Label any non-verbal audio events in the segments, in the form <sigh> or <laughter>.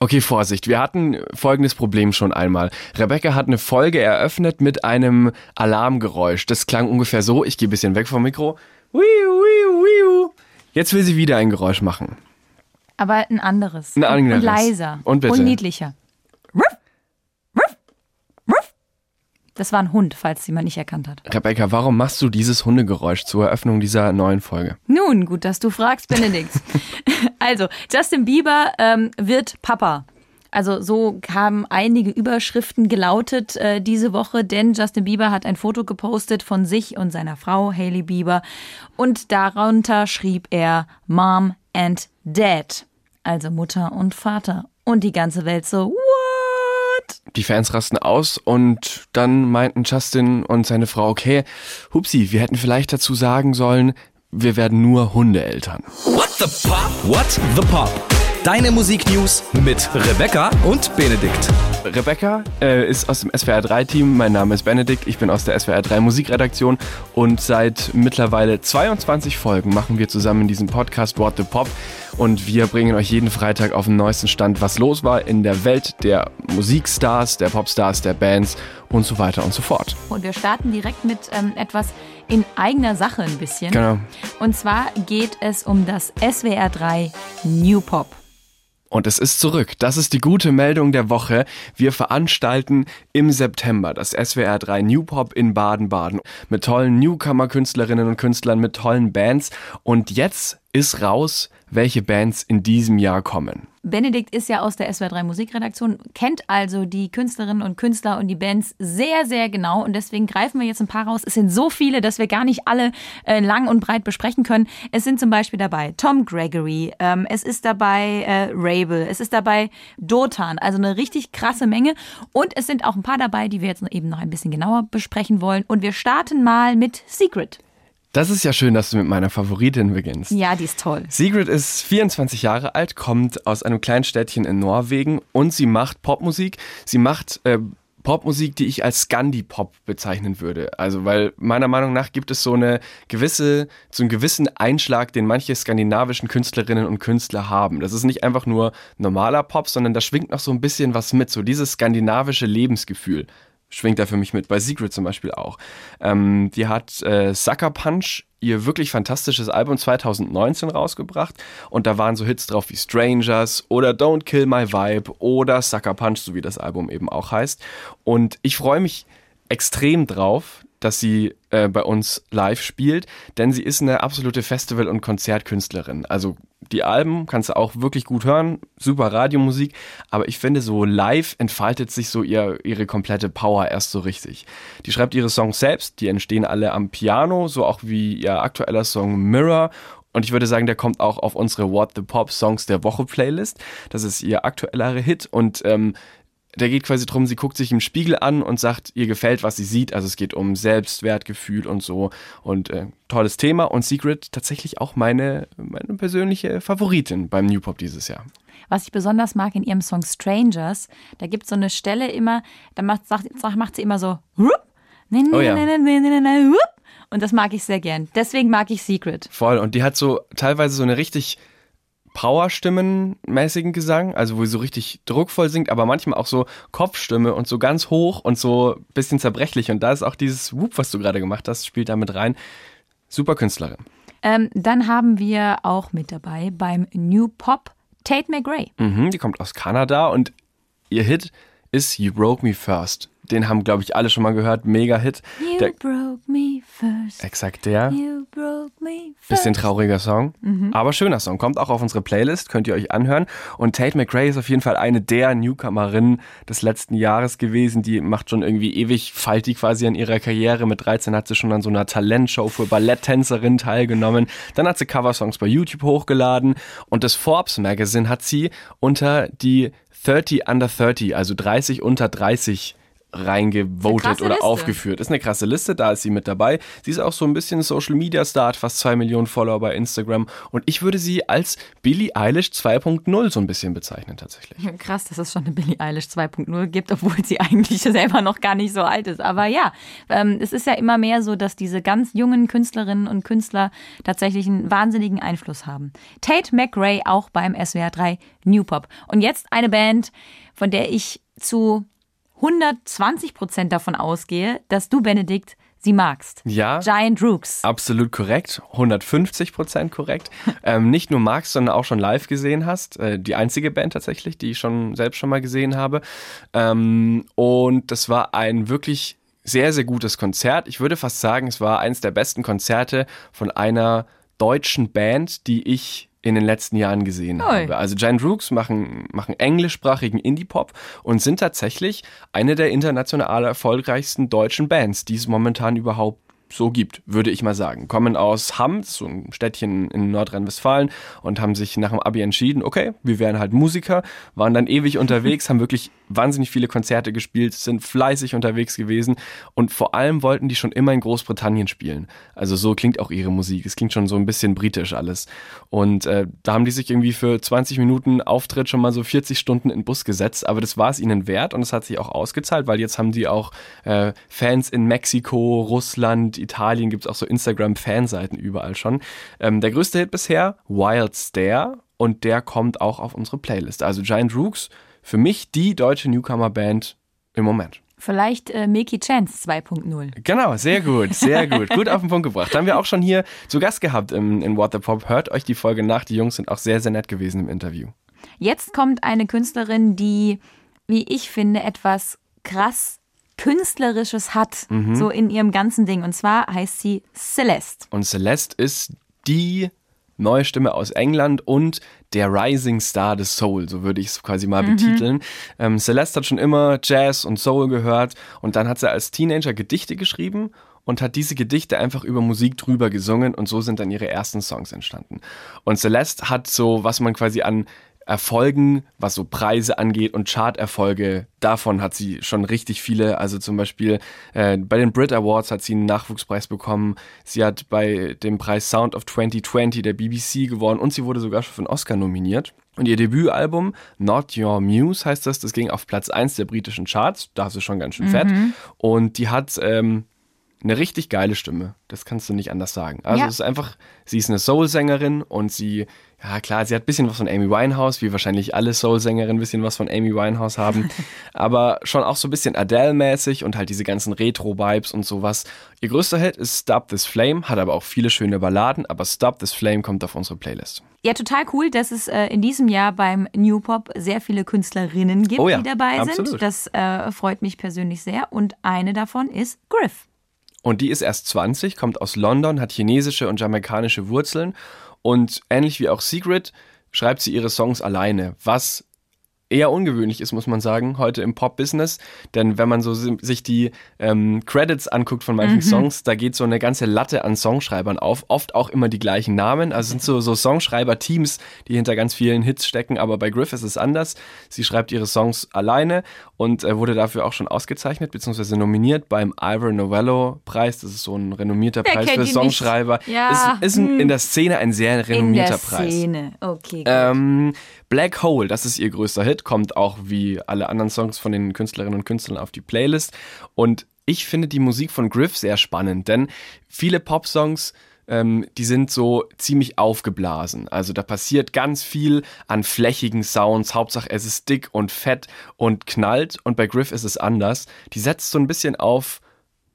Okay, Vorsicht. Wir hatten folgendes Problem schon einmal. Rebecca hat eine Folge eröffnet mit einem Alarmgeräusch. Das klang ungefähr so. Ich gehe ein bisschen weg vom Mikro. Jetzt will sie wieder ein Geräusch machen. Aber ein anderes. Ein anderes. Und leiser. Und bitte. Und niedlicher. Das war ein Hund, falls jemand nicht erkannt hat. Rebecca, warum machst du dieses Hundegeräusch zur Eröffnung dieser neuen Folge? Nun, gut, dass du fragst, Benedikt. <laughs> also, Justin Bieber ähm, wird Papa. Also so haben einige Überschriften gelautet äh, diese Woche, denn Justin Bieber hat ein Foto gepostet von sich und seiner Frau Hailey Bieber und darunter schrieb er Mom and Dad, also Mutter und Vater. Und die ganze Welt so, what? Die Fans rasten aus und dann meinten Justin und seine Frau, okay, hupsi, wir hätten vielleicht dazu sagen sollen, wir werden nur Hundeeltern. What the Pop? What the Pop? Deine Musiknews mit Rebecca und Benedikt. Rebecca äh, ist aus dem SWR 3 Team. Mein Name ist Benedikt. Ich bin aus der SWR 3 Musikredaktion und seit mittlerweile 22 Folgen machen wir zusammen diesen Podcast What the Pop und wir bringen euch jeden Freitag auf den neuesten Stand, was los war in der Welt der Musikstars, der Popstars, der Bands und so weiter und so fort. Und wir starten direkt mit ähm, etwas in eigener Sache ein bisschen. Genau. Und zwar geht es um das SWR 3 New Pop. Und es ist zurück. Das ist die gute Meldung der Woche. Wir veranstalten im September das SWR 3 New Pop in Baden-Baden mit tollen Newcomer-Künstlerinnen und Künstlern, mit tollen Bands. Und jetzt ist raus, welche Bands in diesem Jahr kommen. Benedikt ist ja aus der SWR3 Musikredaktion, kennt also die Künstlerinnen und Künstler und die Bands sehr, sehr genau. Und deswegen greifen wir jetzt ein paar raus. Es sind so viele, dass wir gar nicht alle äh, lang und breit besprechen können. Es sind zum Beispiel dabei Tom Gregory, ähm, es ist dabei äh, Rabel, es ist dabei Dotan, also eine richtig krasse Menge. Und es sind auch ein paar dabei, die wir jetzt eben noch ein bisschen genauer besprechen wollen. Und wir starten mal mit Secret. Das ist ja schön, dass du mit meiner Favoritin beginnst. Ja, die ist toll. Sigrid ist 24 Jahre alt, kommt aus einem kleinen Städtchen in Norwegen und sie macht Popmusik. Sie macht äh, Popmusik, die ich als Scandi-Pop bezeichnen würde. Also, weil meiner Meinung nach gibt es so eine gewisse, so einen gewissen Einschlag, den manche skandinavischen Künstlerinnen und Künstler haben. Das ist nicht einfach nur normaler Pop, sondern da schwingt noch so ein bisschen was mit, so dieses skandinavische Lebensgefühl schwingt da für mich mit. Bei Secret zum Beispiel auch. Ähm, die hat äh, Sucker Punch, ihr wirklich fantastisches Album 2019 rausgebracht. Und da waren so Hits drauf wie Strangers oder Don't Kill My Vibe oder Sucker Punch, so wie das Album eben auch heißt. Und ich freue mich extrem drauf, dass sie äh, bei uns live spielt, denn sie ist eine absolute Festival- und Konzertkünstlerin. Also die Alben kannst du auch wirklich gut hören, super Radiomusik, aber ich finde, so live entfaltet sich so ihr, ihre komplette Power erst so richtig. Die schreibt ihre Songs selbst, die entstehen alle am Piano, so auch wie ihr aktueller Song Mirror und ich würde sagen, der kommt auch auf unsere What the Pop Songs der Woche Playlist. Das ist ihr aktueller Hit und ähm, der geht quasi drum, sie guckt sich im Spiegel an und sagt, ihr gefällt, was sie sieht. Also es geht um Selbstwertgefühl und so. Und äh, tolles Thema. Und Secret tatsächlich auch meine, meine persönliche Favoritin beim New Pop dieses Jahr. Was ich besonders mag in ihrem Song Strangers, da gibt es so eine Stelle immer, da macht, sagt, macht sie immer so, Oh ja. und das mag ich sehr gern. Deswegen mag ich Secret. Voll. Und die hat so teilweise so eine richtig Powerstimmenmäßigen Gesang, also wo sie so richtig druckvoll singt, aber manchmal auch so Kopfstimme und so ganz hoch und so ein bisschen zerbrechlich. Und da ist auch dieses Whoop, was du gerade gemacht hast, spielt da mit rein. Super Künstlerin. Ähm, dann haben wir auch mit dabei beim New Pop Tate McRae. Mhm, die kommt aus Kanada und ihr Hit ist You Broke Me First. Den haben, glaube ich, alle schon mal gehört. Mega-Hit. You broke me first. Exakt der. You broke me first. Bisschen trauriger Song, Mhm. aber schöner Song. Kommt auch auf unsere Playlist, könnt ihr euch anhören. Und Tate McRae ist auf jeden Fall eine der Newcomerinnen des letzten Jahres gewesen. Die macht schon irgendwie ewig faltig quasi an ihrer Karriere. Mit 13 hat sie schon an so einer Talentshow für Balletttänzerin teilgenommen. Dann hat sie Coversongs bei YouTube hochgeladen. Und das Forbes Magazine hat sie unter die 30 under 30, also 30 unter 30 reingevotet oder Liste. aufgeführt. Ist eine krasse Liste, da ist sie mit dabei. Sie ist auch so ein bisschen Social Media Star, hat fast zwei Millionen Follower bei Instagram und ich würde sie als Billie Eilish 2.0 so ein bisschen bezeichnen tatsächlich. <laughs> Krass, dass es schon eine Billie Eilish 2.0 gibt, obwohl sie <laughs> eigentlich selber noch gar nicht so alt ist. Aber ja, ähm, es ist ja immer mehr so, dass diese ganz jungen Künstlerinnen und Künstler tatsächlich einen wahnsinnigen Einfluss haben. Tate McRae auch beim SWR 3 New Pop. Und jetzt eine Band, von der ich zu 120 Prozent davon ausgehe, dass du, Benedikt, sie magst. Ja. Giant Rooks. Absolut korrekt, 150 Prozent korrekt. <laughs> ähm, nicht nur magst, sondern auch schon live gesehen hast. Äh, die einzige Band tatsächlich, die ich schon selbst schon mal gesehen habe. Ähm, und das war ein wirklich sehr, sehr gutes Konzert. Ich würde fast sagen, es war eines der besten Konzerte von einer deutschen Band, die ich in den letzten Jahren gesehen Ui. habe. Also Giant Rooks machen, machen englischsprachigen Indie-Pop und sind tatsächlich eine der international erfolgreichsten deutschen Bands, die es momentan überhaupt so gibt, würde ich mal sagen. Kommen aus Hamm, so ein Städtchen in Nordrhein-Westfalen und haben sich nach dem Abi entschieden, okay, wir wären halt Musiker, waren dann ewig <laughs> unterwegs, haben wirklich wahnsinnig viele Konzerte gespielt, sind fleißig unterwegs gewesen und vor allem wollten die schon immer in Großbritannien spielen. Also so klingt auch ihre Musik. Es klingt schon so ein bisschen britisch alles. Und äh, da haben die sich irgendwie für 20 Minuten Auftritt schon mal so 40 Stunden in den Bus gesetzt, aber das war es ihnen wert und es hat sich auch ausgezahlt, weil jetzt haben die auch äh, Fans in Mexiko, Russland, Italien, gibt es auch so Instagram-Fanseiten überall schon. Ähm, der größte Hit bisher, Wild Stare und der kommt auch auf unsere Playlist. Also Giant Rooks, für mich die deutsche Newcomer-Band im Moment. Vielleicht äh, Milky Chance 2.0. Genau, sehr gut, sehr <laughs> gut. gut auf den Punkt gebracht. Haben wir auch schon hier zu Gast gehabt im, in What the Pop. Hört euch die Folge nach. Die Jungs sind auch sehr, sehr nett gewesen im Interview. Jetzt kommt eine Künstlerin, die, wie ich finde, etwas krass Künstlerisches hat, Mhm. so in ihrem ganzen Ding. Und zwar heißt sie Celeste. Und Celeste ist die neue Stimme aus England und der Rising Star des Soul, so würde ich es quasi mal betiteln. Ähm, Celeste hat schon immer Jazz und Soul gehört und dann hat sie als Teenager Gedichte geschrieben und hat diese Gedichte einfach über Musik drüber gesungen und so sind dann ihre ersten Songs entstanden. Und Celeste hat so, was man quasi an Erfolgen, was so Preise angeht und Charterfolge, davon hat sie schon richtig viele. Also zum Beispiel äh, bei den Brit Awards hat sie einen Nachwuchspreis bekommen. Sie hat bei dem Preis Sound of 2020 der BBC gewonnen und sie wurde sogar schon für einen Oscar nominiert. Und ihr Debütalbum Not Your Muse heißt das, das ging auf Platz 1 der britischen Charts. Da ist sie schon ganz schön fett. Und die hat ähm, eine richtig geile Stimme. Das kannst du nicht anders sagen. Also Ja. es ist einfach, sie ist eine Soul-Sängerin und sie, ja klar, sie hat ein bisschen was von Amy Winehouse, wie wahrscheinlich alle Soul-Sängerinnen ein bisschen was von Amy Winehouse haben. <laughs> aber schon auch so ein bisschen Adele-mäßig und halt diese ganzen Retro-Vibes und sowas. Ihr größter Hit ist Stop This Flame, hat aber auch viele schöne Balladen, aber Stop This Flame kommt auf unsere Playlist. Ja, total cool, dass es äh, in diesem Jahr beim New Pop sehr viele Künstlerinnen gibt, Oh ja, die dabei sind. absolut. Das äh, freut mich persönlich sehr. Und eine davon ist Griff. Und die ist erst 20, kommt aus London, hat chinesische und jamaikanische Wurzeln. Und ähnlich wie auch Secret schreibt sie ihre Songs alleine, was eher ungewöhnlich ist, muss man sagen, heute im Pop-Business. Denn wenn man so si- sich die ähm, Credits anguckt von manchen Songs, da geht so eine ganze Latte an Songschreibern auf, oft auch immer die gleichen Namen. Also es sind so, so Songschreiber-Teams, die hinter ganz vielen Hits stecken, aber bei Griff ist es anders. Sie schreibt ihre Songs alleine und äh, wurde dafür auch schon ausgezeichnet bzw. nominiert beim Ivor Novello Preis. Das ist so ein renommierter Wer Preis für ihn nicht? Songschreiber. Ja, Ist, ist ein, in der Szene ein sehr In der renommierter Preis. Szene. Okay, gut. Ähm, Black Hole, das ist ihr größter Hit, kommt auch wie alle anderen Songs von den Künstlerinnen und Künstlern auf die Playlist. Und ich finde die Musik von Griff sehr spannend, denn viele Popsongs, ähm, die sind so ziemlich aufgeblasen. Also da passiert ganz viel an flächigen Sounds. Hauptsache es ist dick und fett und knallt. Und bei Griff ist es anders. Die setzt so ein bisschen auf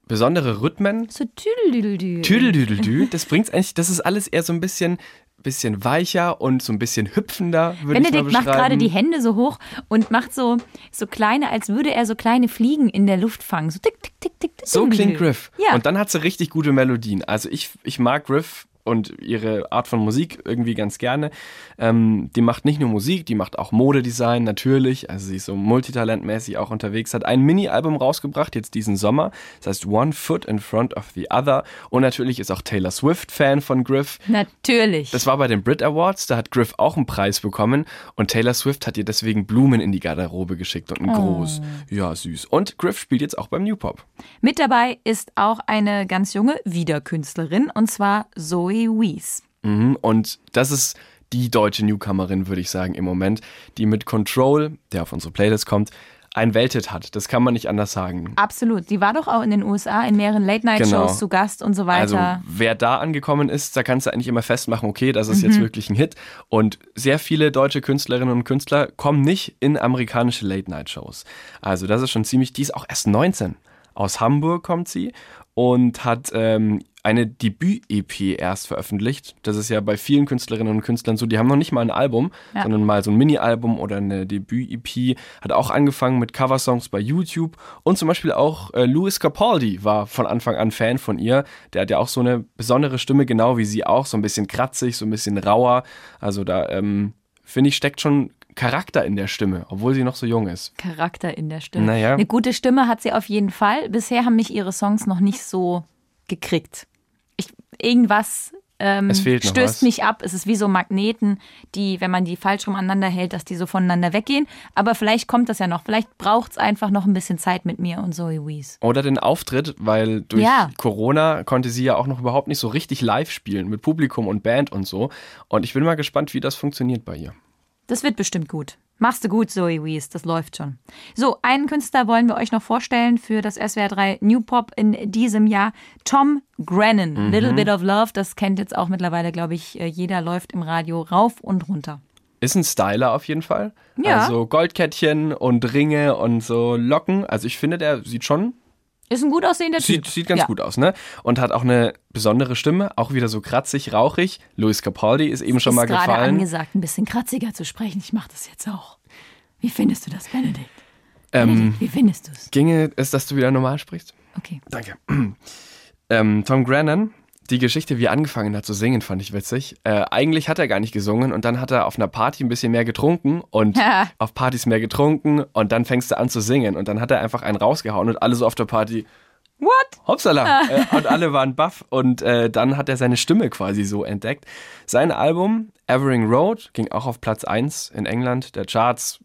besondere Rhythmen, so tüdelüdeldü. Tüdeldüdeldü, das bringt's eigentlich, das ist alles eher so ein bisschen, bisschen weicher und so ein bisschen hüpfender, würde ich mal Benedikt macht beschreiben. gerade die Hände so hoch und macht so, so kleine, als würde er so kleine Fliegen in der Luft fangen. So tick, tick, tick, tick. so klingt. Griff. Ja. Und dann hat sie richtig gute Melodien. Also ich, ich mag Griff und ihre Art von Musik irgendwie ganz gerne. Ähm, die macht nicht nur Musik, die macht auch Modedesign natürlich. Also sie ist so multitalentmäßig auch unterwegs. Hat ein Mini-Album rausgebracht, jetzt diesen Sommer. Das heißt One Foot in Front of the Other. Und natürlich ist auch Taylor Swift Fan von Griff. Natürlich. Das war bei den Brit Awards, da hat Griff auch einen Preis bekommen und Taylor Swift hat ihr deswegen Blumen in die Garderobe geschickt und einen Gruß. Ja, süß. Und Griff spielt jetzt auch beim New Pop. Mit dabei ist auch eine ganz junge Wiederkünstlerin und zwar Zoe Wees. Mhm. Und das ist die deutsche Newcomerin, würde ich sagen, im Moment, die mit Control, der auf unsere Playlist kommt, ein Welthit hat. Das kann man nicht anders sagen. Absolut. Sie war doch auch in den USA in mehreren Late-Night-Shows Genau. zu Gast und so Also weiter. wer da angekommen ist, da kannst du eigentlich immer festmachen, okay, das ist jetzt wirklich ein Hit. Und sehr viele deutsche Künstlerinnen und Künstler kommen nicht in amerikanische Late-Night-Shows. Also das ist schon ziemlich, die ist auch erst 19. Aus Hamburg kommt sie und hat ähm, eine Debüt-EP erst veröffentlicht. Das ist ja bei vielen Künstlerinnen und Künstlern so, die haben noch nicht mal ein Album, Ja. sondern mal so ein Mini-Album oder eine Debüt-EP. Hat auch angefangen mit Coversongs bei YouTube und zum Beispiel auch äh, Louis Capaldi war von Anfang an Fan von ihr. Der hat ja auch so eine besondere Stimme, genau wie sie auch, so ein bisschen kratzig, so ein bisschen rauer. Also da ähm, finde ich steckt schon Charakter in der Stimme, obwohl sie noch so jung ist. Charakter in der Stimme. Naja. Eine gute Stimme hat sie auf jeden Fall. Bisher haben mich ihre Songs noch nicht so gekriegt. Irgendwas ähm, stößt was. mich ab. Es ist wie so Magneten, die, wenn man die falsch rum aneinander hält, dass die so voneinander weggehen. Aber vielleicht kommt das ja noch. Vielleicht braucht es einfach noch ein bisschen Zeit mit mir und Zoe Wees. Oder den Auftritt, weil durch Ja. Corona konnte sie ja auch noch überhaupt nicht so richtig live spielen mit Publikum und Band und so. Und ich bin mal gespannt, wie das funktioniert bei ihr. Das wird bestimmt gut. Machst du gut, Zoe Wees, das läuft schon. So, einen Künstler wollen wir euch noch vorstellen für das SWR 3 New Pop in diesem Jahr. Tom Grennan, Little Bit of Love, das kennt jetzt auch mittlerweile, glaube ich, äh, jeder läuft im Radio rauf und runter. Ist ein Styler auf jeden Fall. Ja. Also Goldkettchen und Ringe und so Locken. Also ich finde, der sieht schon, Ist ein gut aussehender sieht, Typ. sieht ganz ja. gut aus, ne? Und hat auch eine besondere Stimme, auch wieder so kratzig, rauchig. Louis Capaldi ist eben schon ist mal gerade gefallen. angesagt, ein bisschen kratziger zu sprechen. Ich mache das jetzt auch. Wie findest du das, Benedikt? Ähm, Benedikt, wie findest du es? ginge es, dass du wieder normal sprichst? Okay. Danke. <clears throat> ähm, Tom Grennan, die Geschichte, wie er angefangen hat zu singen, fand ich witzig. Äh, eigentlich hat er gar nicht gesungen und dann hat er auf einer Party ein bisschen mehr getrunken und Ja. auf Partys mehr getrunken und dann fängst du an zu singen und dann hat er einfach einen rausgehauen und alle so auf der Party, What? Hopsala! äh, und alle waren baff und äh, dann hat er seine Stimme quasi so entdeckt. Sein Album Evering Road ging auch auf Platz 1 in England der Charts.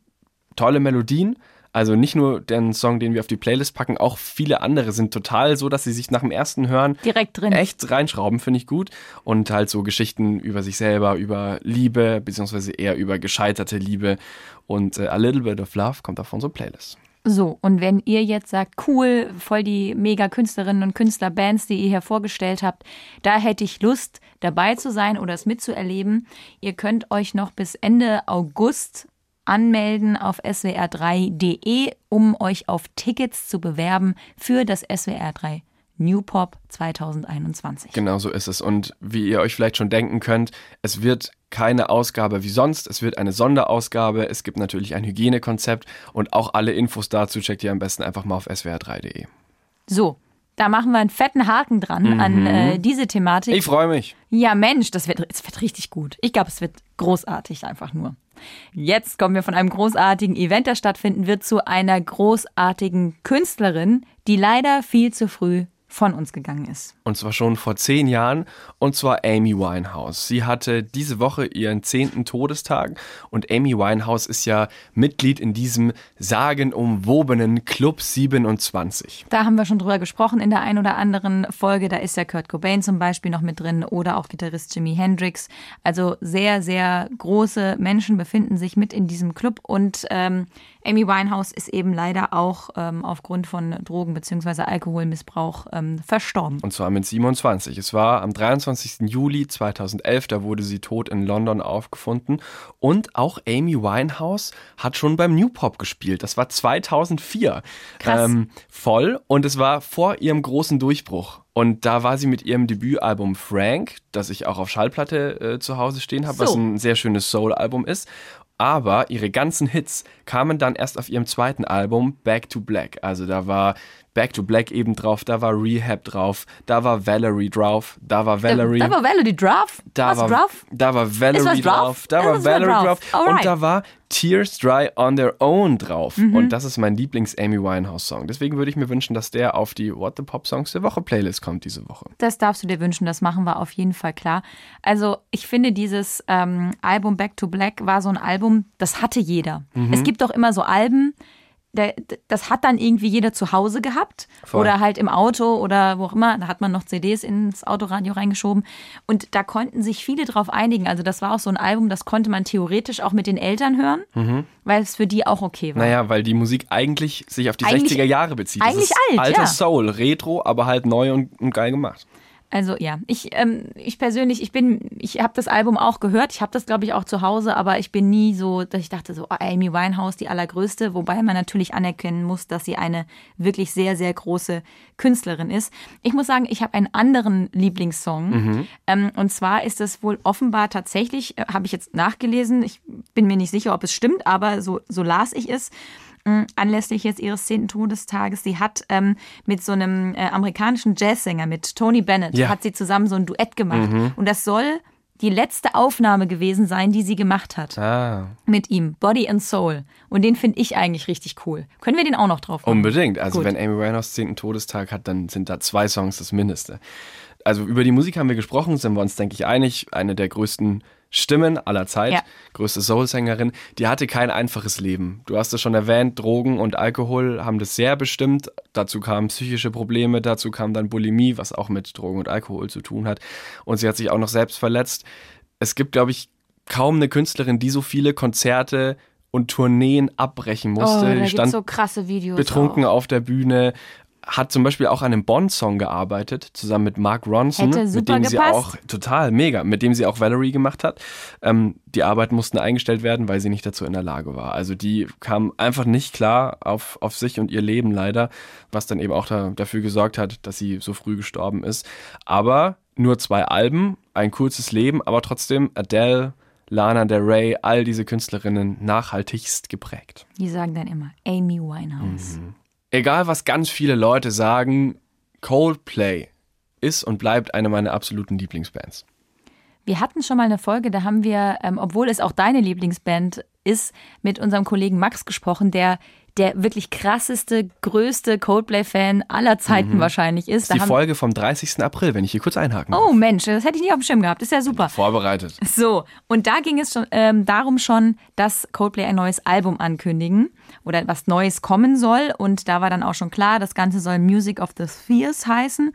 Tolle Melodien. Also nicht nur den Song, den wir auf die Playlist packen, auch viele andere sind total so, dass sie sich nach dem ersten Hören Direkt drin. echt reinschrauben, finde ich gut. Und halt so Geschichten über sich selber, über Liebe, beziehungsweise eher über gescheiterte Liebe. Und äh, A Little Bit of Love kommt auf unsere Playlist. So, und wenn ihr jetzt sagt, cool, voll die mega Künstlerinnen und Künstlerbands, die ihr hier vorgestellt habt, da hätte ich Lust, dabei zu sein oder es mitzuerleben. Ihr könnt euch noch bis Ende August anmelden auf swr3.de, um euch auf Tickets zu bewerben für das SWR3 New Pop 2021. Genau so ist es. Und wie ihr euch vielleicht schon denken könnt, es wird keine Ausgabe wie sonst. Es wird eine Sonderausgabe. Es gibt natürlich ein Hygienekonzept und auch alle Infos dazu checkt ihr am besten einfach mal auf swr3.de. So, da machen wir einen fetten Haken dran an äh, diese Thematik. Ich freue mich. Ja, Mensch, das wird, es wird richtig gut. Ich glaube, es wird großartig einfach nur. Jetzt kommen wir von einem großartigen Event, das stattfinden wird, zu einer großartigen Künstlerin, die leider viel zu früh von uns gegangen ist. Und zwar schon vor zehn Jahren. Und zwar Amy Winehouse. Sie hatte diese Woche ihren zehnten Todestag. Und Amy Winehouse ist ja Mitglied in diesem sagenumwobenen Club 27. Da haben wir schon drüber gesprochen in der ein oder anderen Folge. Da ist ja Kurt Cobain zum Beispiel noch mit drin oder auch Gitarrist Jimi Hendrix. Also sehr, sehr große Menschen befinden sich mit in diesem Club. Und ähm, Amy Winehouse ist eben leider auch ähm, aufgrund von Drogen- bzw. Alkoholmissbrauch ähm, verstorben. Und zwar mit 27. Es war am 23. Juli 2011, da wurde sie tot in London aufgefunden. Und auch Amy Winehouse hat schon beim New Pop gespielt. Das war 2004. Krass. voll. Und es war vor ihrem großen Durchbruch. Und da war sie mit ihrem Debütalbum Frank, das ich auch auf Schallplatte äh, zu Hause stehen habe, was So. ein sehr schönes Soul-Album ist. Aber ihre ganzen Hits kamen dann erst auf ihrem zweiten Album Back to Black. Also da war Back to Black eben drauf, da war Rehab drauf, da war Valerie drauf, da war Valerie. Da, da war Valerie drauf? Da was war, drauf? Da war Valerie drauf, da war Valerie drauf und da war Tears Dry on Their Own drauf. Mhm. Und das ist mein Lieblings-Amy Winehouse-Song. Deswegen würde ich mir wünschen, dass der auf die What the Pop Songs der Woche Playlist kommt diese Woche. Das darfst du dir wünschen, das machen wir auf jeden Fall klar. Also ich finde, dieses ähm, Album Back to Black war so ein Album, das hatte jeder. Mhm. Es gibt doch immer so Alben, das hat dann irgendwie jeder zu Hause gehabt Voll. oder halt im Auto oder wo auch immer. Da hat man noch CDs ins Autoradio reingeschoben und da konnten sich viele drauf einigen. Also das war auch so ein Album, das konnte man theoretisch auch mit den Eltern hören, mhm. weil es für die auch okay war. Naja, weil die Musik eigentlich sich auf die eigentlich, 60er Jahre bezieht. Eigentlich alt, alter ja. Soul, Retro, aber halt neu und, und geil gemacht. Also ja, ich, ähm, ich persönlich, ich bin, ich habe das Album auch gehört, ich habe das glaube ich auch zu Hause, aber ich bin nie so, dass ich dachte so, oh, Amy Winehouse, die allergrößte, wobei man natürlich anerkennen muss, dass sie eine wirklich sehr, sehr große Künstlerin ist. Ich muss sagen, ich habe einen anderen Lieblingssong. Mhm. ähm, und zwar ist es wohl offenbar tatsächlich, äh, habe ich jetzt nachgelesen, ich bin mir nicht sicher, ob es stimmt, aber so, so las ich es anlässlich jetzt ihres zehnten Todestages. Sie hat ähm, mit so einem äh, amerikanischen Jazzsänger, mit Tony Bennett, ja. hat sie zusammen so ein Duett gemacht. Mhm. Und das soll die letzte Aufnahme gewesen sein, die sie gemacht hat. Ah. Mit ihm, Body and Soul. Und den finde ich eigentlich richtig cool. Können wir den auch noch drauf machen? Unbedingt. Also Gut. wenn Amy Winehouse zehnten Todestag hat, dann sind da zwei Songs das Mindeste. Also über die Musik haben wir gesprochen, sind wir uns, denke ich, einig. Eine der größten Stimmen aller Zeit, ja. größte Soul-Sängerin, die hatte kein einfaches Leben. Du hast es schon erwähnt, Drogen und Alkohol haben das sehr bestimmt. Dazu kamen psychische Probleme, dazu kam dann Bulimie, was auch mit Drogen und Alkohol zu tun hat. Und sie hat sich auch noch selbst verletzt. Es gibt, glaube ich, kaum eine Künstlerin, die so viele Konzerte und Tourneen abbrechen musste. Oh, da die stand so krasse Videos betrunken auch. auf der Bühne, hat zum Beispiel auch an einem Bond-Song gearbeitet, zusammen mit Mark Ronson, mit dem gepasst. sie auch total mega, mit dem sie auch Valerie gemacht hat. Ähm, die Arbeiten mussten eingestellt werden, weil sie nicht dazu in der Lage war. Also die kam einfach nicht klar auf, auf sich und ihr Leben leider, was dann eben auch da, dafür gesorgt hat, dass sie so früh gestorben ist. Aber nur zwei Alben, ein kurzes Leben, aber trotzdem Adele, Lana Del Rey, all diese Künstlerinnen nachhaltigst geprägt. Die sagen dann immer Amy Winehouse. Mhm egal was ganz viele Leute sagen, Coldplay ist und bleibt eine meiner absoluten Lieblingsbands. Wir hatten schon mal eine Folge, da haben wir, ähm, obwohl es auch deine Lieblingsband ist, mit unserem Kollegen Max gesprochen, der der wirklich krasseste, größte Coldplay-Fan aller Zeiten mhm. wahrscheinlich ist. Das ist die Folge vom 30. April, wenn ich hier kurz einhaken darf. Oh Mensch, das hätte ich nicht auf dem Schirm gehabt. Ist ja super. Vorbereitet. So, und da ging es schon ähm, darum schon, dass Coldplay ein neues Album ankündigen oder was Neues kommen soll. Und da war dann auch schon klar, das Ganze soll Music of the Spheres heißen.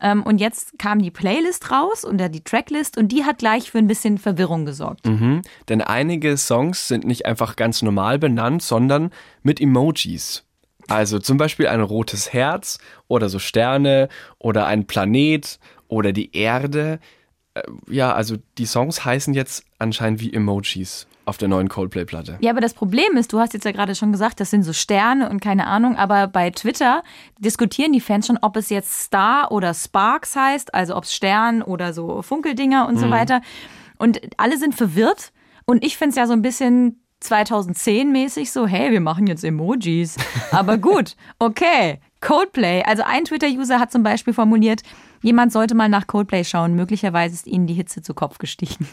Ähm, und jetzt kam die Playlist raus und die Tracklist und die hat gleich für ein bisschen Verwirrung gesorgt. Mhm, denn einige Songs sind nicht einfach ganz normal benannt, sondern mit Emojis. Also zum Beispiel ein rotes Herz oder so Sterne oder ein Planet oder die Erde. Äh, ja, also die Songs heißen jetzt anscheinend wie Emojis auf der neuen Coldplay-Platte. Ja, aber das Problem ist, du hast jetzt ja gerade schon gesagt, das sind so Sterne und keine Ahnung, aber bei Twitter diskutieren die Fans schon, ob es jetzt Star oder Sparks heißt, also ob es Stern oder so Funkeldinger und mhm. so weiter. Und alle sind verwirrt. Und ich finde es ja so ein bisschen 2010 mäßig so, hey, wir machen jetzt Emojis. Aber <laughs> gut, okay. Coldplay. Also ein Twitter-User hat zum Beispiel formuliert, jemand sollte mal nach Coldplay schauen. Möglicherweise ist ihnen die Hitze zu Kopf gestiegen.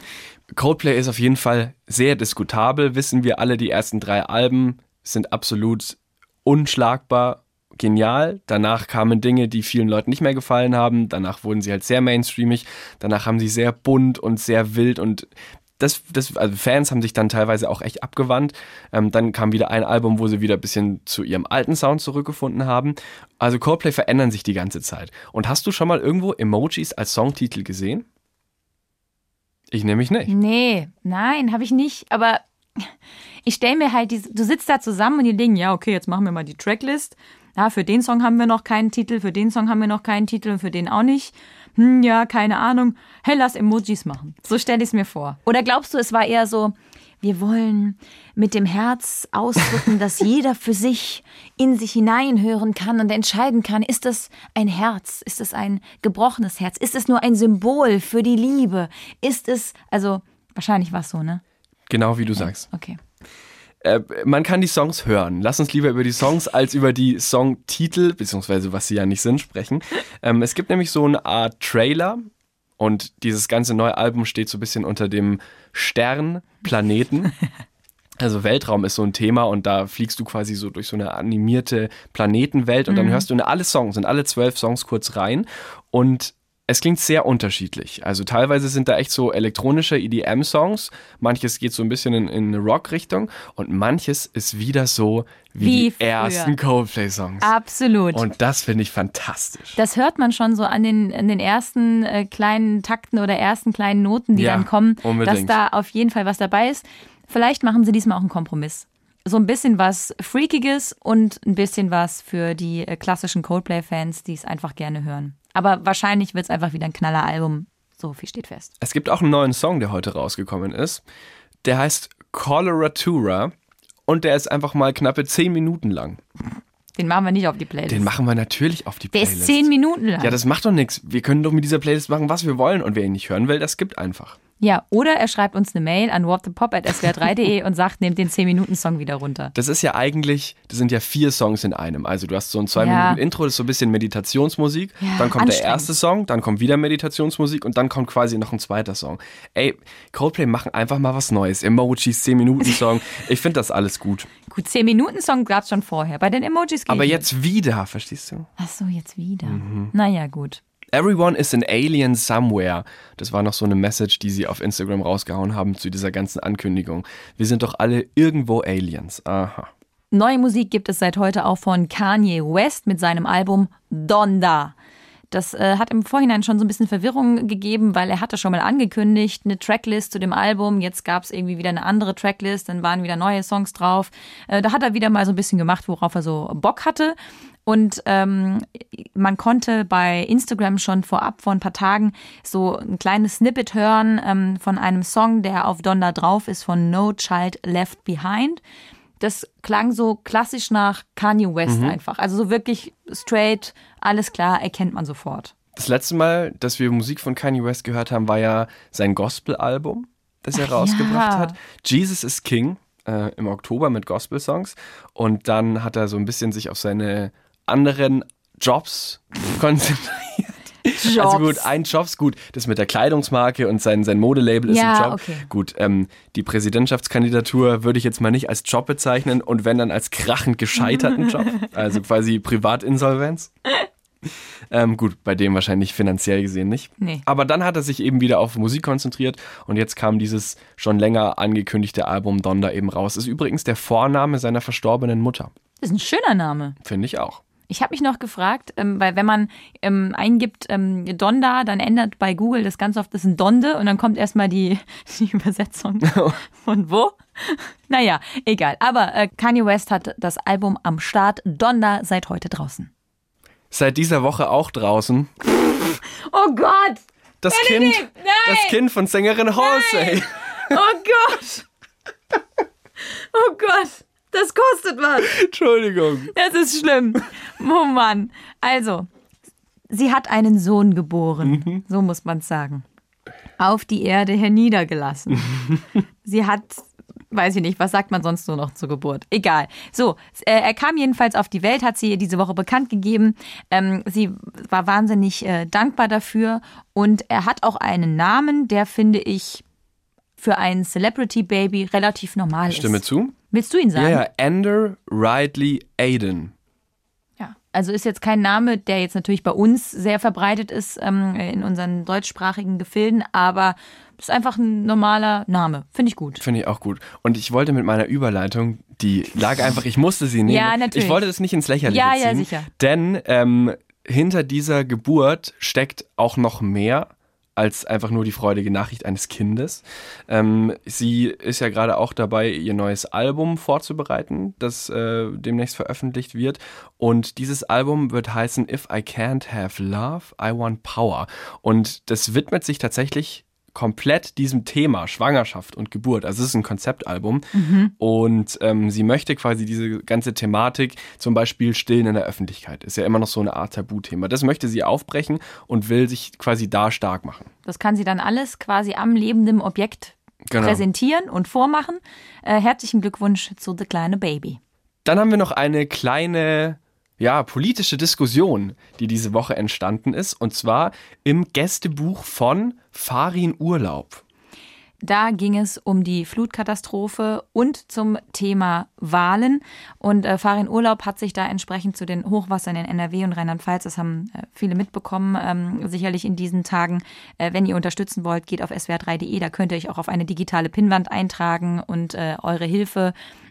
Coldplay ist auf jeden Fall sehr diskutabel. Wissen wir alle, die ersten drei Alben sind absolut unschlagbar genial. Danach kamen Dinge, die vielen Leuten nicht mehr gefallen haben. Danach wurden sie halt sehr mainstreamig. Danach haben sie sehr bunt und sehr wild und das, das, also Fans haben sich dann teilweise auch echt abgewandt. Ähm, dann kam wieder ein Album, wo sie wieder ein bisschen zu ihrem alten Sound zurückgefunden haben. Also Coldplay verändern sich die ganze Zeit. Und hast du schon mal irgendwo Emojis als Songtitel gesehen? Ich nehme mich nicht. Nee, nein, habe ich nicht. Aber ich stelle mir halt, diese, du sitzt da zusammen und die denken, ja, okay, jetzt machen wir mal die Tracklist. Ja, für den Song haben wir noch keinen Titel, für den Song haben wir noch keinen Titel und für den auch nicht hm, ja, keine Ahnung, hey, lass Emojis machen. So stelle ich es mir vor. Oder glaubst du, es war eher so, wir wollen mit dem Herz ausdrücken, dass <laughs> jeder für sich in sich hineinhören kann und entscheiden kann, ist das ein Herz, ist es ein gebrochenes Herz, ist es nur ein Symbol für die Liebe, ist es, also wahrscheinlich war es so, ne? Genau wie du ja, sagst. Okay. Äh, man kann die Songs hören. Lass uns lieber über die Songs als über die Songtitel, beziehungsweise was sie ja nicht sind, sprechen. Ähm, es gibt nämlich so eine Art Trailer und dieses ganze neue Album steht so ein bisschen unter dem Stern Planeten. <laughs> Also Weltraum ist so ein Thema und da fliegst du quasi so durch so eine animierte Planetenwelt und dann hörst du in alle Songs, in alle zwölf Songs kurz rein und es klingt sehr unterschiedlich. Also teilweise sind da echt so elektronische EDM-Songs, manches geht so ein bisschen in, in eine Rock-Richtung und manches ist wieder so wie, Wie die früher. ersten Coldplay-Songs. Absolut. Und das finde ich fantastisch. Das hört man schon so an den, an den ersten äh, kleinen Takten oder ersten kleinen Noten, die Ja, dann kommen, dass unbedingt. da auf jeden Fall was dabei ist. Vielleicht machen sie diesmal auch einen Kompromiss. So ein bisschen was Freakiges und ein bisschen was für die äh, klassischen Coldplay-Fans, die es einfach gerne hören. Aber wahrscheinlich wird es einfach wieder ein Knaller-Album. So viel steht fest. Es gibt auch einen neuen Song, der heute rausgekommen ist. Der heißt Coloratura und der ist einfach mal knappe zehn Minuten lang. Den machen wir nicht auf die Playlist. Den machen wir natürlich auf die Der Playlist. ist zehn Minuten lang. Ja, das macht doch nichts. Wir können doch mit dieser Playlist machen, was wir wollen. Und wer ihn nicht hören will, das gibt einfach. Ja, oder er schreibt uns eine Mail an whatthepop.swr3.de und sagt, nehmt den 10-Minuten-Song wieder runter. Das ist ja eigentlich, das sind ja vier Songs in einem. Also du hast so ein zwei Ja. Minuten Intro, das ist so ein bisschen Meditationsmusik. Ja, dann kommt der erste Song, dann kommt wieder Meditationsmusik und dann kommt quasi noch ein zweiter Song. Ey, Coldplay machen einfach mal was Neues. Emojis, 10 Minuten Song. <laughs> Ich finde das alles gut. Gut, 10-Minuten-Song gab es schon vorher. Bei den Emojis geht Aber jetzt wieder, verstehst du? Ach so, jetzt wieder. Mhm. Naja, gut. Everyone is an alien somewhere. Das war noch so eine Message, die sie auf Instagram rausgehauen haben zu dieser ganzen Ankündigung. Wir sind doch alle irgendwo Aliens. Aha. Neue Musik gibt es seit heute auch von Kanye West mit seinem Album Donda. Das äh, hat im Vorhinein schon so ein bisschen Verwirrung gegeben, weil er hatte schon mal angekündigt, eine Tracklist zu dem Album. Jetzt gab es irgendwie wieder eine andere Tracklist, dann waren wieder neue Songs drauf. Äh, da hat er wieder mal so ein bisschen gemacht, worauf er so Bock hatte. Und ähm, man konnte bei Instagram schon vorab vor ein paar Tagen so ein kleines Snippet hören ähm, von einem Song, der auf Donda drauf ist, von No Child Left Behind. Das klang so klassisch nach Kanye West einfach. Also so wirklich straight, alles klar, erkennt man sofort. Das letzte Mal, dass wir Musik von Kanye West gehört haben, war ja sein Gospel-Album, das er Ach rausgebracht ja. hat. Jesus is King äh, im Oktober mit Gospel-Songs. Und dann hat er so ein bisschen sich auf seine anderen Jobs konzentriert. Also gut, ein Jobs, gut, das mit der Kleidungsmarke und sein, sein Modelabel ist Ja, ein Job. okay. Gut, ähm, die Präsidentschaftskandidatur würde ich jetzt mal nicht als Job bezeichnen und wenn dann als krachend gescheiterten Job, <laughs> also quasi Privatinsolvenz. Ähm, gut, bei dem wahrscheinlich finanziell gesehen nicht. Nee. Aber dann hat er sich eben wieder auf Musik konzentriert und jetzt kam dieses schon länger angekündigte Album Donda eben raus. Ist übrigens der Vorname seiner verstorbenen Mutter. Das ist ein schöner Name. Finde ich auch. Ich habe mich noch gefragt, ähm, weil wenn man ähm, eingibt ähm, Donda, dann ändert bei Google das ganz oft das ein Donde und dann kommt erstmal die, <laughs> die Übersetzung <laughs> von wo. Naja, egal. Aber äh, Kanye West hat das Album am Start. Donda seit heute draußen. Seit dieser Woche auch draußen. <laughs> Oh Gott! Das Benedikt, Kind, nein! das Kind von Sängerin Halsey. Oh Gott! Oh Gott! Das kostet was! <laughs> Entschuldigung. Das ist schlimm. Oh Mann. Also, sie hat einen Sohn geboren. So muss man es sagen. Auf die Erde herniedergelassen. <laughs> sie hat, weiß ich nicht, was sagt man sonst nur noch zur Geburt? Egal. So, äh, er kam jedenfalls auf die Welt, hat sie diese Woche bekannt gegeben. Ähm, sie war wahnsinnig äh, dankbar dafür. Und er hat auch einen Namen, der finde ich für ein Celebrity Baby relativ normal Stimme ist. zu? Willst du ihn sagen? Ja, ja. Ender Ridley Aiden. Ja, also ist jetzt kein Name, der jetzt natürlich bei uns sehr verbreitet ist ähm, in unseren deutschsprachigen Gefilden, aber ist einfach ein normaler Name. Finde ich gut. Finde ich auch gut. Und ich wollte mit meiner Überleitung, die lag einfach, ich musste sie nehmen. Ja, natürlich. Ich wollte das nicht ins Lächerliche Ja, ziehen. ja, sicher. Denn ähm, hinter dieser Geburt steckt auch noch mehr als einfach nur die freudige Nachricht eines Kindes. Ähm, sie ist ja gerade auch dabei, ihr neues Album vorzubereiten, das äh, demnächst veröffentlicht wird. Und dieses Album wird heißen If I Can't Have Love, I Want Power. Und das widmet sich tatsächlich komplett diesem Thema Schwangerschaft und Geburt. Also es ist ein Konzeptalbum und ähm, sie möchte quasi diese ganze Thematik, zum Beispiel Stillen in der Öffentlichkeit, ist ja immer noch so eine Art Tabuthema. Das möchte sie aufbrechen und will sich quasi da stark machen. Das kann sie dann alles quasi am lebenden Objekt genau. präsentieren und vormachen. Äh, herzlichen Glückwunsch zu The Kleine Baby. Dann haben wir noch eine kleine ja, politische Diskussion, die diese Woche entstanden ist, und zwar im Gästebuch von Farin Urlaub. Da ging es um die Flutkatastrophe und zum Thema Wahlen. Und äh, Farin Urlaub hat sich da entsprechend zu den Hochwassern in NRW und Rheinland-Pfalz, das haben äh, viele mitbekommen, ähm, sicherlich in diesen Tagen. Äh, wenn ihr unterstützen wollt, geht auf swr3.de. Da könnt ihr euch auch auf eine digitale Pinnwand eintragen und äh, eure Hilfe äh,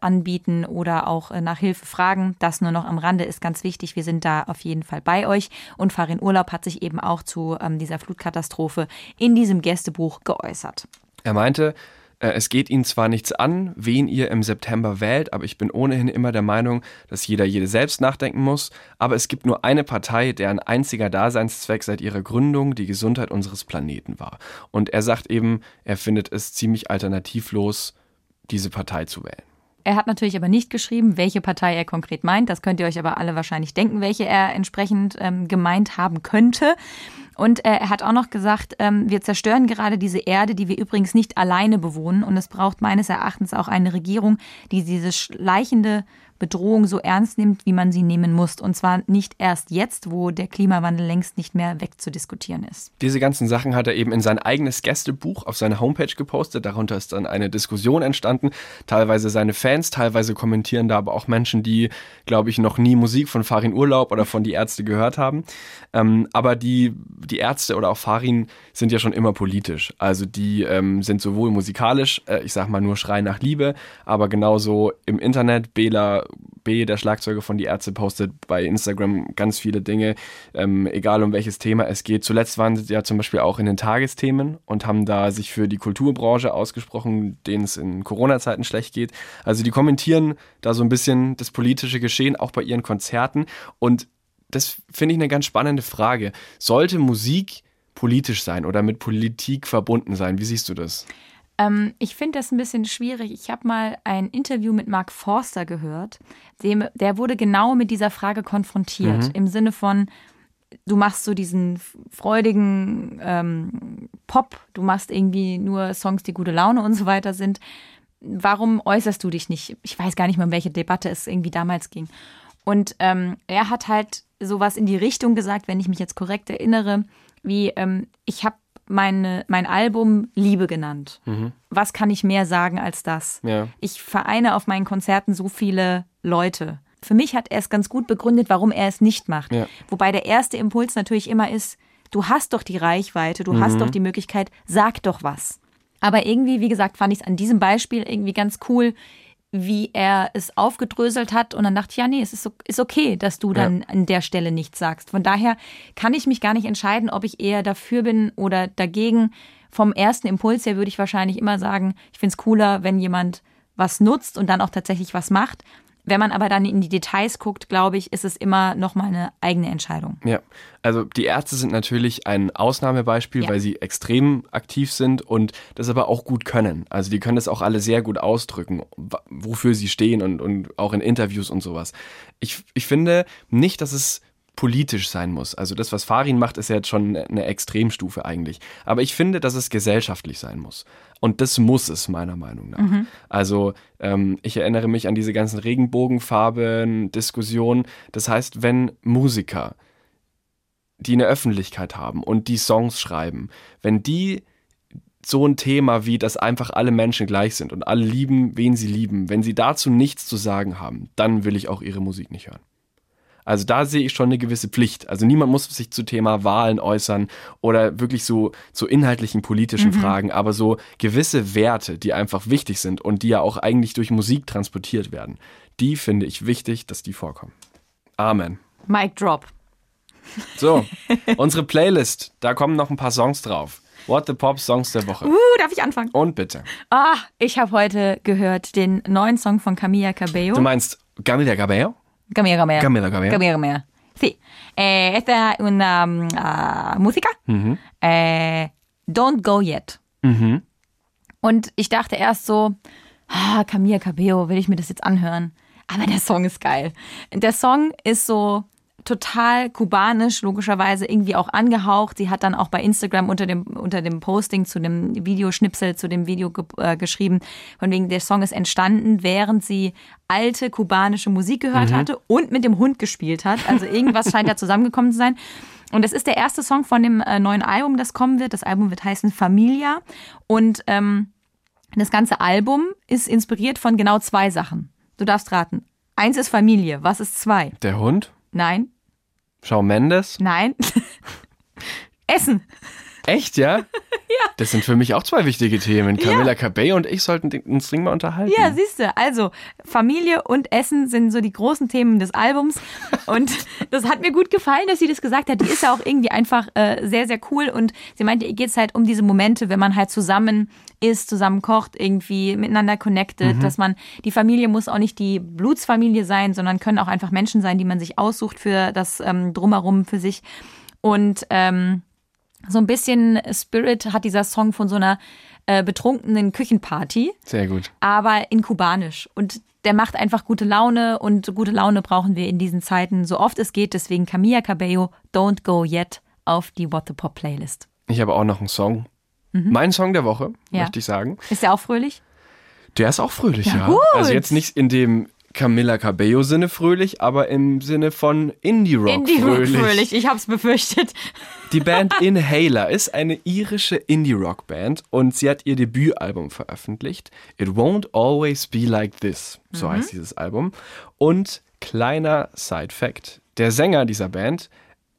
anbieten oder auch äh, nach Hilfe fragen. Das nur noch am Rande ist ganz wichtig. Wir sind da auf jeden Fall bei euch. Und Farin Urlaub hat sich eben auch zu ähm, dieser Flutkatastrophe in diesem Gästebuch geäußert. Er meinte, äh, es geht Ihnen zwar nichts an, wen ihr im September wählt, aber ich bin ohnehin immer der Meinung, dass jeder jede selbst nachdenken muss. Aber es gibt nur eine Partei, deren einziger Daseinszweck seit ihrer Gründung die Gesundheit unseres Planeten war. Und er sagt eben, er findet es ziemlich alternativlos, diese Partei zu wählen. Er hat natürlich aber nicht geschrieben, welche Partei er konkret meint. Das könnt ihr euch aber alle wahrscheinlich denken, welche er entsprechend ähm, gemeint haben könnte. Und äh, er hat auch noch gesagt, ähm, wir zerstören gerade diese Erde, die wir übrigens nicht alleine bewohnen. Und es braucht meines Erachtens auch eine Regierung, die diese schleichende Bedrohung so ernst nimmt, wie man sie nehmen muss. Und zwar nicht erst jetzt, wo der Klimawandel längst nicht mehr wegzudiskutieren ist. Diese ganzen Sachen hat er eben in sein eigenes Gästebuch auf seine Homepage gepostet. Darunter ist dann eine Diskussion entstanden. Teilweise seine Fans, teilweise kommentieren da aber auch Menschen, die, glaube ich, noch nie Musik von Farin Urlaub oder von Die Ärzte gehört haben. Ähm, aber die, die Ärzte oder auch Farin sind ja schon immer politisch. Also die ähm, sind sowohl musikalisch, äh, ich sag mal nur Schrei nach Liebe, aber genauso im Internet, Bela Der Schlagzeuger von Die Ärzte, postet bei Instagram ganz viele Dinge, ähm, egal um welches Thema es geht. Zuletzt waren sie ja zum Beispiel auch in den Tagesthemen und haben da sich für die Kulturbranche ausgesprochen, denen es in Corona-Zeiten schlecht geht. Also die kommentieren da so ein bisschen das politische Geschehen, auch bei ihren Konzerten. Und das finde ich eine ganz spannende Frage. Sollte Musik politisch sein oder mit Politik verbunden sein? Wie siehst du das? Ähm, ich finde das ein bisschen schwierig. Ich habe mal ein Interview mit Mark Forster gehört. Dem, der wurde genau mit dieser Frage konfrontiert. Mhm. Im Sinne von, du machst so diesen freudigen ähm, Pop, du machst irgendwie nur Songs, die gute Laune und so weiter sind. Warum äußerst du dich nicht? Ich weiß gar nicht mehr, um welche Debatte es irgendwie damals ging. Und ähm, er hat halt sowas in die Richtung gesagt, wenn ich mich jetzt korrekt erinnere, wie ähm, ich habe meine, mein Album Liebe genannt. Mhm. Was kann ich mehr sagen als das? Ja. Ich vereine auf meinen Konzerten so viele Leute. Für mich hat er es ganz gut begründet, warum er es nicht macht. Ja. Wobei der erste Impuls natürlich immer ist, du hast doch die Reichweite, du mhm. hast doch die Möglichkeit, sag doch was. Aber irgendwie, wie gesagt, fand ich es an diesem Beispiel irgendwie ganz cool, wie er es aufgedröselt hat. Und dann dachte ich, ja, nee, es ist, ist okay, dass du dann ja. an der Stelle nichts sagst. Von daher kann ich mich gar nicht entscheiden, ob ich eher dafür bin oder dagegen. Vom ersten Impuls her würde ich wahrscheinlich immer sagen, ich finde es cooler, wenn jemand was nutzt und dann auch tatsächlich was macht. Wenn man aber dann in die Details guckt, glaube ich, ist es immer nochmal eine eigene Entscheidung. Ja, also die Ärzte sind natürlich ein Ausnahmebeispiel, ja. weil sie extrem aktiv sind und das aber auch gut können. Also die können das auch alle sehr gut ausdrücken, wofür sie stehen und, und auch in Interviews und sowas. Ich, ich finde nicht, dass es politisch sein muss. Also das, was Farin macht, ist ja jetzt schon eine Extremstufe eigentlich. Aber ich finde, dass es gesellschaftlich sein muss. Und das muss es meiner Meinung nach. Mhm. Also ähm, ich erinnere mich an diese ganzen Regenbogenfarben, Diskussionen. Das heißt, wenn Musiker, die eine Öffentlichkeit haben und die Songs schreiben, wenn die so ein Thema wie, dass einfach alle Menschen gleich sind und alle lieben, wen sie lieben, wenn sie dazu nichts zu sagen haben, dann will ich auch ihre Musik nicht hören. Also da sehe ich schon eine gewisse Pflicht. Also niemand muss sich zu Thema Wahlen äußern oder wirklich so zu inhaltlichen politischen mhm. Fragen, aber so gewisse Werte, die einfach wichtig sind und die ja auch eigentlich durch Musik transportiert werden, die finde ich wichtig, dass die vorkommen. Amen. Mic drop. So, <laughs> unsere Playlist, da kommen noch ein paar Songs drauf. What the Pop Songs der Woche. Uh, darf ich anfangen? Und bitte. Ah, ich habe heute gehört den neuen Song von Camilla Cabello. Du meinst Camilla Cabello? Camila, Camila. Camila, Camila. Camila, Camila. Sí. Eh, esta es una uh, música. Mhm. Eh, Don't Go Yet. Mhm. Und ich dachte erst so, ah, Camilla Cabello, will ich mir das jetzt anhören? Aber der Song ist geil. Der Song ist so total kubanisch, logischerweise irgendwie auch angehaucht. Sie hat dann auch bei Instagram unter dem, unter dem Posting zu dem Videoschnipsel, zu dem Video ge äh, geschrieben, von wegen der Song ist entstanden, während sie alte kubanische Musik gehört mhm. hatte und mit dem Hund gespielt hat. Also irgendwas scheint da zusammengekommen zu sein. Und das ist der erste Song von dem äh, neuen Album, das kommen wird. Das Album wird heißen Familia. Und ähm, das ganze Album ist inspiriert von genau zwei Sachen. Du darfst raten. Eins ist Familie. Was ist zwei? Der Hund? Nein. Shawn Mendes? Nein. <laughs> Essen. Echt, ja? <laughs> ja. Das sind für mich auch zwei wichtige Themen. Camilla ja. Cabello und ich sollten uns dringend mal unterhalten. Ja, siehst du. Also, Familie und Essen sind so die großen Themen des Albums. Und <laughs> das hat mir gut gefallen, dass sie das gesagt hat. Die ist ja auch irgendwie einfach äh, sehr, sehr cool. Und sie meinte, ihr geht es halt um diese Momente, wenn man halt zusammen isst, zusammen kocht, irgendwie miteinander connected, mhm. dass man, die Familie muss auch nicht die Blutsfamilie sein, sondern können auch einfach Menschen sein, die man sich aussucht für das ähm, Drumherum für sich. Und ähm, so ein bisschen Spirit hat dieser Song von so einer äh, betrunkenen Küchenparty. Sehr gut. Aber in Kubanisch. Und der macht einfach gute Laune und gute Laune brauchen wir in diesen Zeiten so oft es geht. Deswegen Camilla Cabello, Don't Go Yet auf die What the Pop Playlist. Ich habe auch noch einen Song. Mhm. Mein Song der Woche, ja. möchte ich sagen. Ist der auch fröhlich? Der ist auch fröhlich, ja. ja. Also jetzt nicht in dem Camilla Cabello Sinne fröhlich, aber im Sinne von Indie Rock Indie fröhlich. Rock fröhlich, ich hab's befürchtet. Die Band <laughs> Inhaler ist eine irische Indie Rock Band und sie hat ihr Debütalbum veröffentlicht. It Won't Always Be Like This, so mhm. heißt dieses Album. Und kleiner Side Fact, der Sänger dieser Band,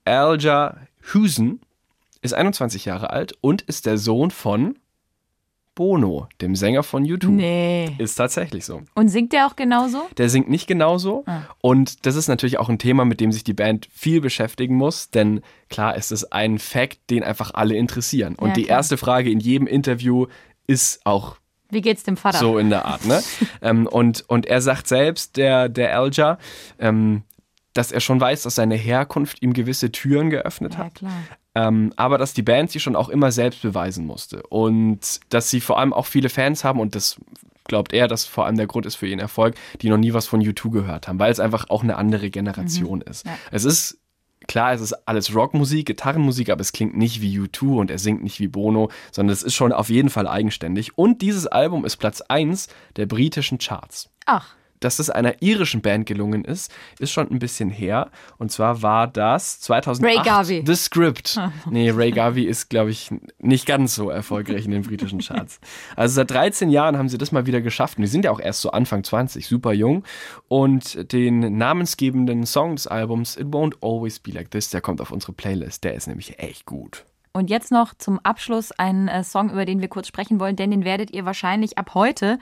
Alja Husen, ist 21 Jahre alt und ist der Sohn von Bono, dem Sänger von YouTube. Nee. Ist tatsächlich so. Und singt der auch genauso? Der singt nicht genauso. Ah. Und das ist natürlich auch ein Thema, mit dem sich die Band viel beschäftigen muss. Denn klar ist es ein Fact, den einfach alle interessieren. Und ja, die erste Frage in jedem Interview ist auch. Wie geht's dem Vater? So in der Art, ne? <laughs> ähm, und, und er sagt selbst, der, der Alja, ähm, dass er schon weiß, dass seine Herkunft ihm gewisse Türen geöffnet ja, hat. Klar. Ähm, aber dass die Band sich schon auch immer selbst beweisen musste und dass sie vor allem auch viele Fans haben und das glaubt er, dass vor allem der Grund ist für ihren Erfolg, die noch nie was von U2 gehört haben, weil es einfach auch eine andere Generation mhm. ist. Ja. Es ist klar, es ist alles Rockmusik, Gitarrenmusik, aber es klingt nicht wie U2 und er singt nicht wie Bono, sondern es ist schon auf jeden Fall eigenständig. Und dieses Album ist Platz 1 der britischen Charts. Ach dass es einer irischen Band gelungen ist, ist schon ein bisschen her. Und zwar war das 2008 Ray Garvey. The Script. Nee, Ray Garvey ist, glaube ich, nicht ganz so erfolgreich in den britischen Charts. Also seit 13 Jahren haben sie das mal wieder geschafft. Und die sind ja auch erst so Anfang 20, super jung. Und den namensgebenden Song des Albums It Won't Always Be Like This, der kommt auf unsere Playlist. Der ist nämlich echt gut. Und jetzt noch zum Abschluss ein äh, Song, über den wir kurz sprechen wollen, denn den werdet ihr wahrscheinlich ab heute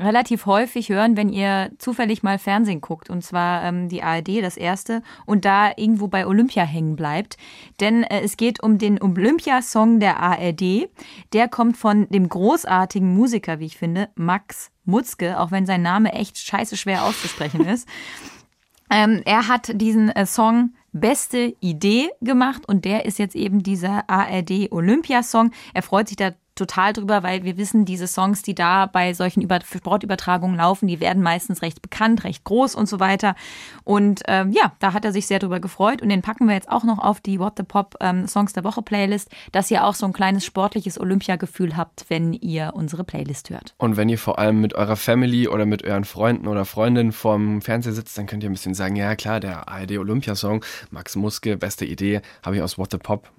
relativ häufig hören, wenn ihr zufällig mal Fernsehen guckt, und zwar ähm, die ARD, das erste, und da irgendwo bei Olympia hängen bleibt. Denn äh, es geht um den Olympia-Song der ARD. Der kommt von dem großartigen Musiker, wie ich finde, Max Mutzke, auch wenn sein Name echt scheiße schwer auszusprechen ist. <laughs> Ähm, er hat diesen äh, Song Beste Idee gemacht und der ist jetzt eben dieser ARD Olympia-Song. Er freut sich da total drüber, weil wir wissen, diese Songs, die da bei solchen Über Sportübertragungen laufen, die werden meistens recht bekannt, recht groß und so weiter. Und ähm, ja, da hat er sich sehr drüber gefreut und den packen wir jetzt auch noch auf die What the Pop ähm, Songs der Woche Playlist, dass ihr auch so ein kleines sportliches Olympiagefühl habt, wenn ihr unsere Playlist hört. Und wenn ihr vor allem mit eurer Family oder mit euren Freunden oder Freundinnen vorm Fernseher sitzt, dann könnt ihr ein bisschen sagen, ja klar, der ARD Olympiasong, Max Muske, beste Idee, habe ich aus What the Pop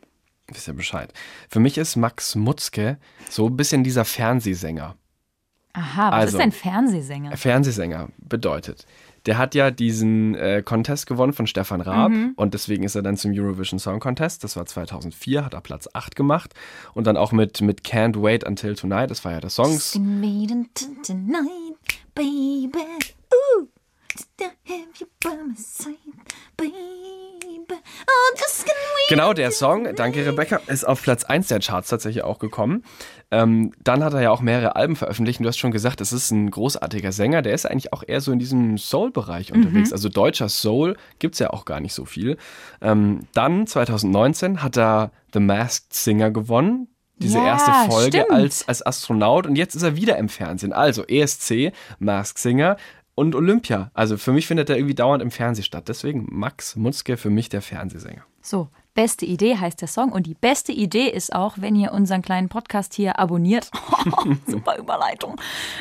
wisst ihr Bescheid. Für mich ist Max Mutzke so ein bisschen dieser Fernsehsänger. Aha, was also, ist ein Fernsehsänger? Fernsehsänger bedeutet, der hat ja diesen äh, Contest gewonnen von Stefan Raab mhm. und deswegen ist er dann zum Eurovision Song Contest. Das war 2004, hat er Platz 8 gemacht und dann auch mit, mit Can't Wait Until Tonight, das war ja der Songs. Tonight, baby. Ooh. Genau, der Song, danke Rebecca, ist auf Platz 1 der Charts tatsächlich auch gekommen. Ähm, dann hat er ja auch mehrere Alben veröffentlicht und du hast schon gesagt, es ist ein großartiger Sänger. Der ist eigentlich auch eher so in diesem Soul-Bereich unterwegs. Mhm. Also deutscher Soul gibt es ja auch gar nicht so viel. Ähm, dann 2019 hat er The Masked Singer gewonnen diese ja, erste Folge als, als Astronaut und jetzt ist er wieder im Fernsehen. Also ESC, Mask Singer, und Olympia. Also für mich findet er irgendwie dauernd im Fernsehen statt. Deswegen Max Mutzke für mich der Fernsehsänger. So, beste Idee heißt der Song. Und die beste Idee ist auch, wenn ihr unseren kleinen Podcast hier abonniert. <laughs> <laughs> Super Überleitung.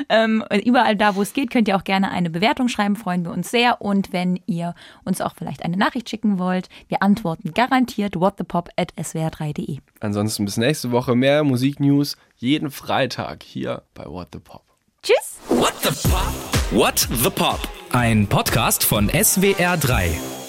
Ähm, überall da, wo es geht, könnt ihr auch gerne eine Bewertung schreiben. Freuen wir uns sehr. Und wenn ihr uns auch vielleicht eine Nachricht schicken wollt, wir antworten garantiert whatthepop at swr3.de. Ansonsten bis nächste Woche mehr Musiknews jeden Freitag hier bei What the Pop. Tschüss. What the Pop? What the Pop? Ein Podcast von SWR3.